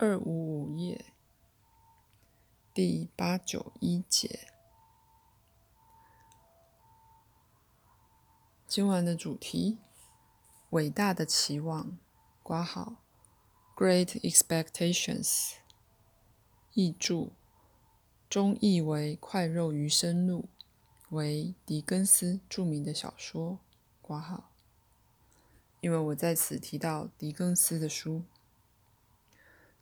二五五页第八九一节。今晚的主题：伟大的期望。挂号，Great Expectations。译注：中译为《快肉余生录》，为狄更斯著名的小说。挂号。因为我在此提到狄更斯的书。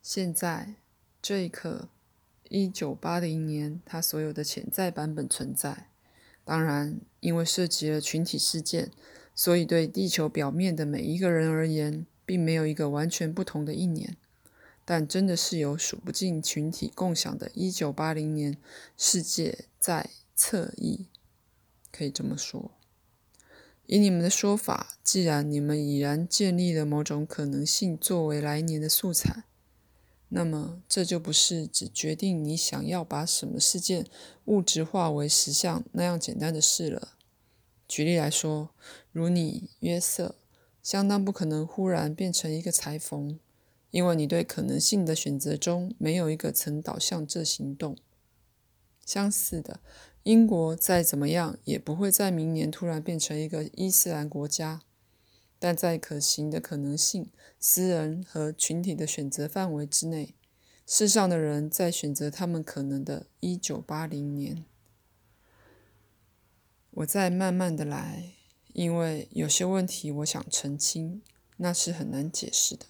现在这一刻，一九八零年，他所有的潜在版本存在。当然，因为涉及了群体事件，所以对地球表面的每一个人而言，并没有一个完全不同的一年。但真的是有数不尽群体共享的1980年世界在侧翼，可以这么说。以你们的说法，既然你们已然建立了某种可能性作为来年的素材。那么，这就不是只决定你想要把什么事件物质化为实像那样简单的事了。举例来说，如你约瑟，相当不可能忽然变成一个裁缝，因为你对可能性的选择中没有一个曾导向这行动。相似的，英国再怎么样也不会在明年突然变成一个伊斯兰国家。但在可行的可能性、私人和群体的选择范围之内，世上的人在选择他们可能的1980年。我在慢慢的来，因为有些问题我想澄清，那是很难解释的。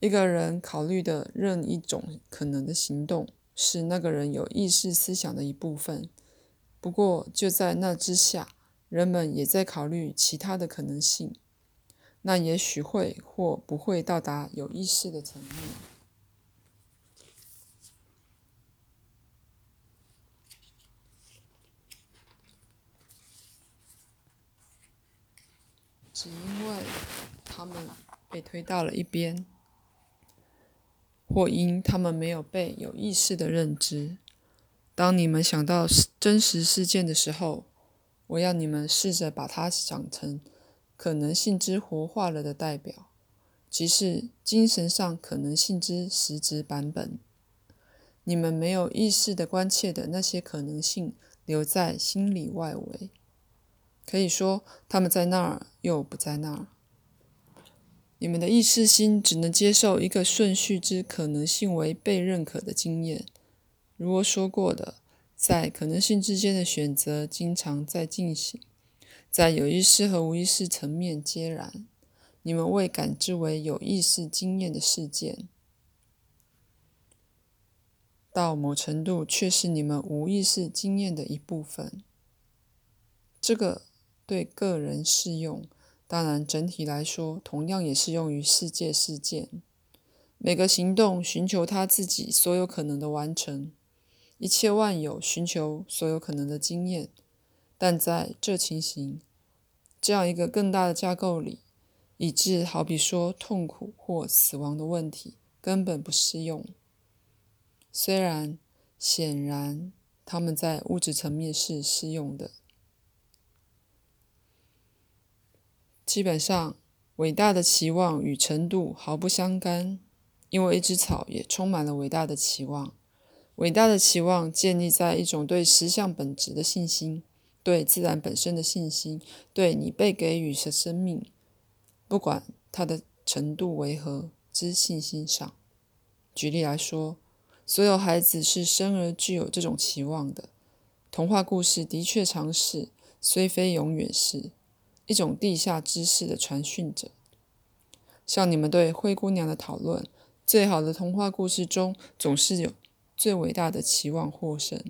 一个人考虑的任一种可能的行动，是那个人有意识思想的一部分。不过就在那之下。人们也在考虑其他的可能性，那也许会或不会到达有意识的层面。只因为他们被推到了一边，或因他们没有被有意识的认知。当你们想到真实事件的时候。我要你们试着把它想成可能性之活化了的代表，即是精神上可能性之实质版本。你们没有意识的关切的那些可能性留在心里外围，可以说他们在那儿又不在那儿。你们的意识心只能接受一个顺序之可能性为被认可的经验，如我说过的。在可能性之间的选择经常在进行，在有意识和无意识层面皆然。你们未感知为有意识经验的事件，到某程度却是你们无意识经验的一部分。这个对个人适用，当然整体来说同样也适用于世界事件。每个行动寻求他自己所有可能的完成。一切万有寻求所有可能的经验，但在这情形这样一个更大的架构里，以致好比说痛苦或死亡的问题根本不适用。虽然显然他们在物质层面是适用的。基本上，伟大的期望与程度毫不相干，因为一只草也充满了伟大的期望。伟大的期望建立在一种对实相本质的信心，对自然本身的信心，对你被给予的生命，不管它的程度为何之信心上。举例来说，所有孩子是生而具有这种期望的。童话故事的确常是，虽非永远是，一种地下知识的传讯者。像你们对灰姑娘的讨论，最好的童话故事中总是有。最伟大的期望获胜，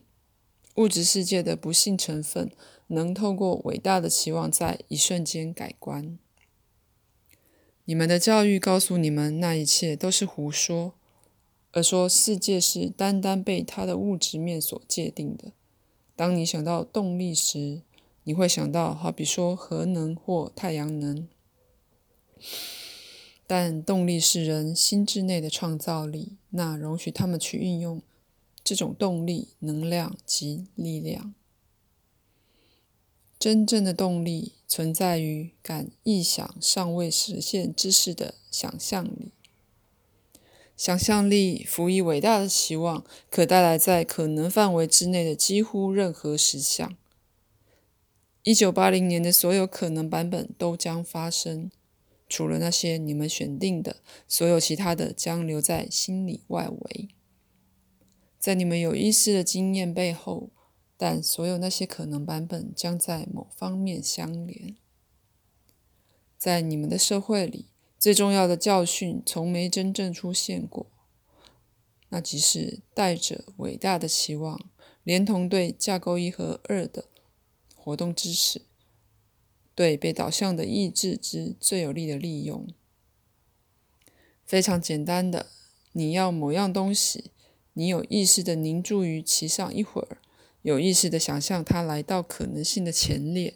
物质世界的不幸成分能透过伟大的期望在一瞬间改观。你们的教育告诉你们，那一切都是胡说，而说世界是单单被它的物质面所界定的。当你想到动力时，你会想到好比说核能或太阳能，但动力是人心智内的创造力，那容许他们去运用。这种动力、能量及力量，真正的动力存在于敢臆想尚未实现之事的想象力。想象力辅以伟大的期望，可带来在可能范围之内的几乎任何实相。一九八零年的所有可能版本都将发生，除了那些你们选定的，所有其他的将留在心里外围，在你们有意识的经验背后。但所有那些可能版本将在某方面相连。在你们的社会里，最重要的教训从没真正出现过，那即是带着伟大的期望，连同对架构一和二的活动知识，对被导向的意志之最有力的利用。非常简单的，你要某样东西，你有意识的凝注于其上一会儿。有意识的想象它来到可能性的前列，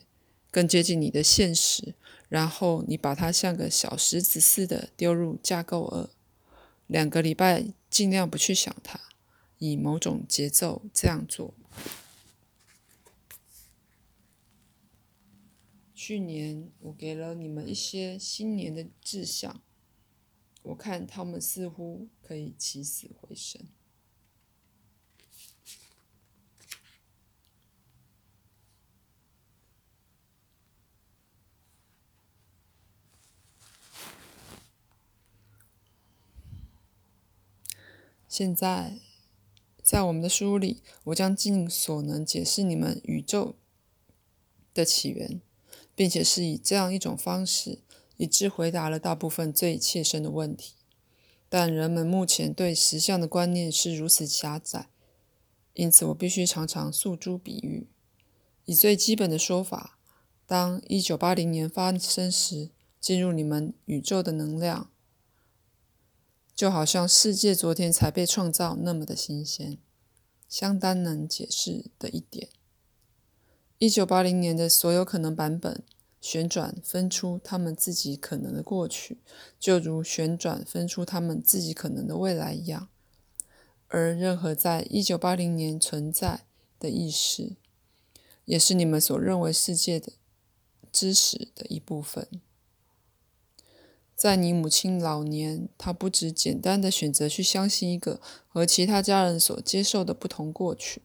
更接近你的现实，然后你把它像个小石子似的丢入架构二。两个礼拜尽量不去想它，以某种节奏这样做。去年我给了你们一些新年的志向，我看他们似乎可以起死回生。现在，在我们的书里，我将尽所能解释你们宇宙的起源，并且是以这样一种方式，以致回答了大部分最切身的问题。但人们目前对实相的观念是如此狭窄，因此我必须常常诉诸比喻。以最基本的说法，当一九八零年发生时，进入你们宇宙的能量。就好像世界昨天才被创造那么的新鲜，相当能解释的一点。一九八零年的所有可能版本旋转分出他们自己可能的过去，就如旋转分出他们自己可能的未来一样。而任何在一九八零年存在的意识，也是你们所认为世界的知识的一部分。在你母亲老年，她不只简单的选择去相信一个和其他家人所接受的不同过去，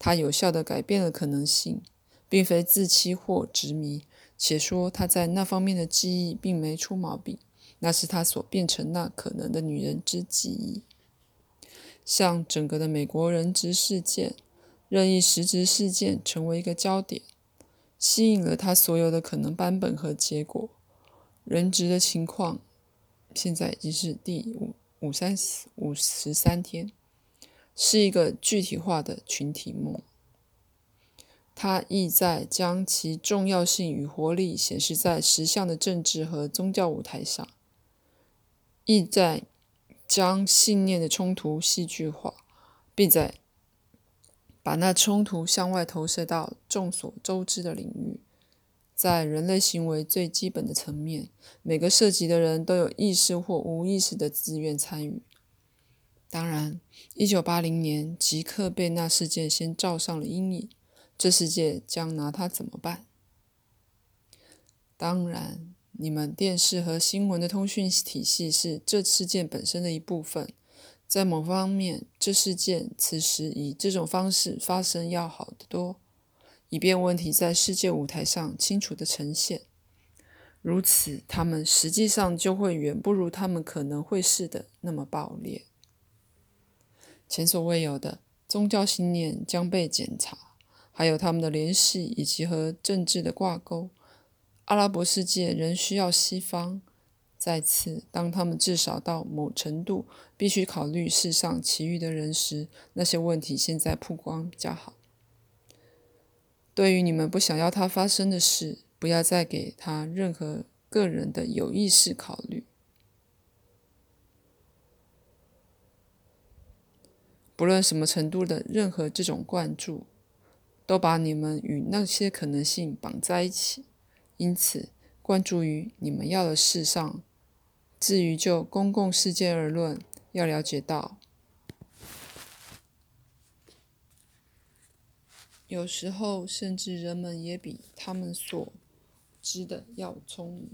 她有效的改变了可能性，并非自欺或执迷。且说她在那方面的记忆并没出毛病，那是她所变成那可能的女人之记忆。像整个的美国人质事件，任意实质事件成为一个焦点，吸引了他所有的可能版本和结果。人质的情况，现在已经是第五五三五十三天，是一个具体化的群体梦。它意在将其重要性与活力显示在实相的政治和宗教舞台上，意在将信念的冲突戏剧化，并在把那冲突向外投射到众所周知的领域。在人类行为最基本的层面，每个涉及的人都有意识或无意识的自愿参与。当然，一九八零年即刻被那事件先罩上了阴影，这世界将拿它怎么办？当然，你们电视和新闻的通讯体系是这事件本身的一部分。在某方面，这事件此时以这种方式发生要好得多。以便问题在世界舞台上清楚的呈现，如此，他们实际上就会远不如他们可能会是的那么爆裂。前所未有的宗教信念将被检查，还有他们的联系以及和政治的挂钩。阿拉伯世界仍需要西方。再次，当他们至少到某程度必须考虑世上其余的人时，那些问题现在曝光比较好。对于你们不想要它发生的事，不要再给他任何个人的有意识考虑。不论什么程度的任何这种灌注，都把你们与那些可能性绑在一起。因此，关注于你们要的事上。至于就公共事件而论，要了解到。有时候，甚至人们也比他们所知的要聪明。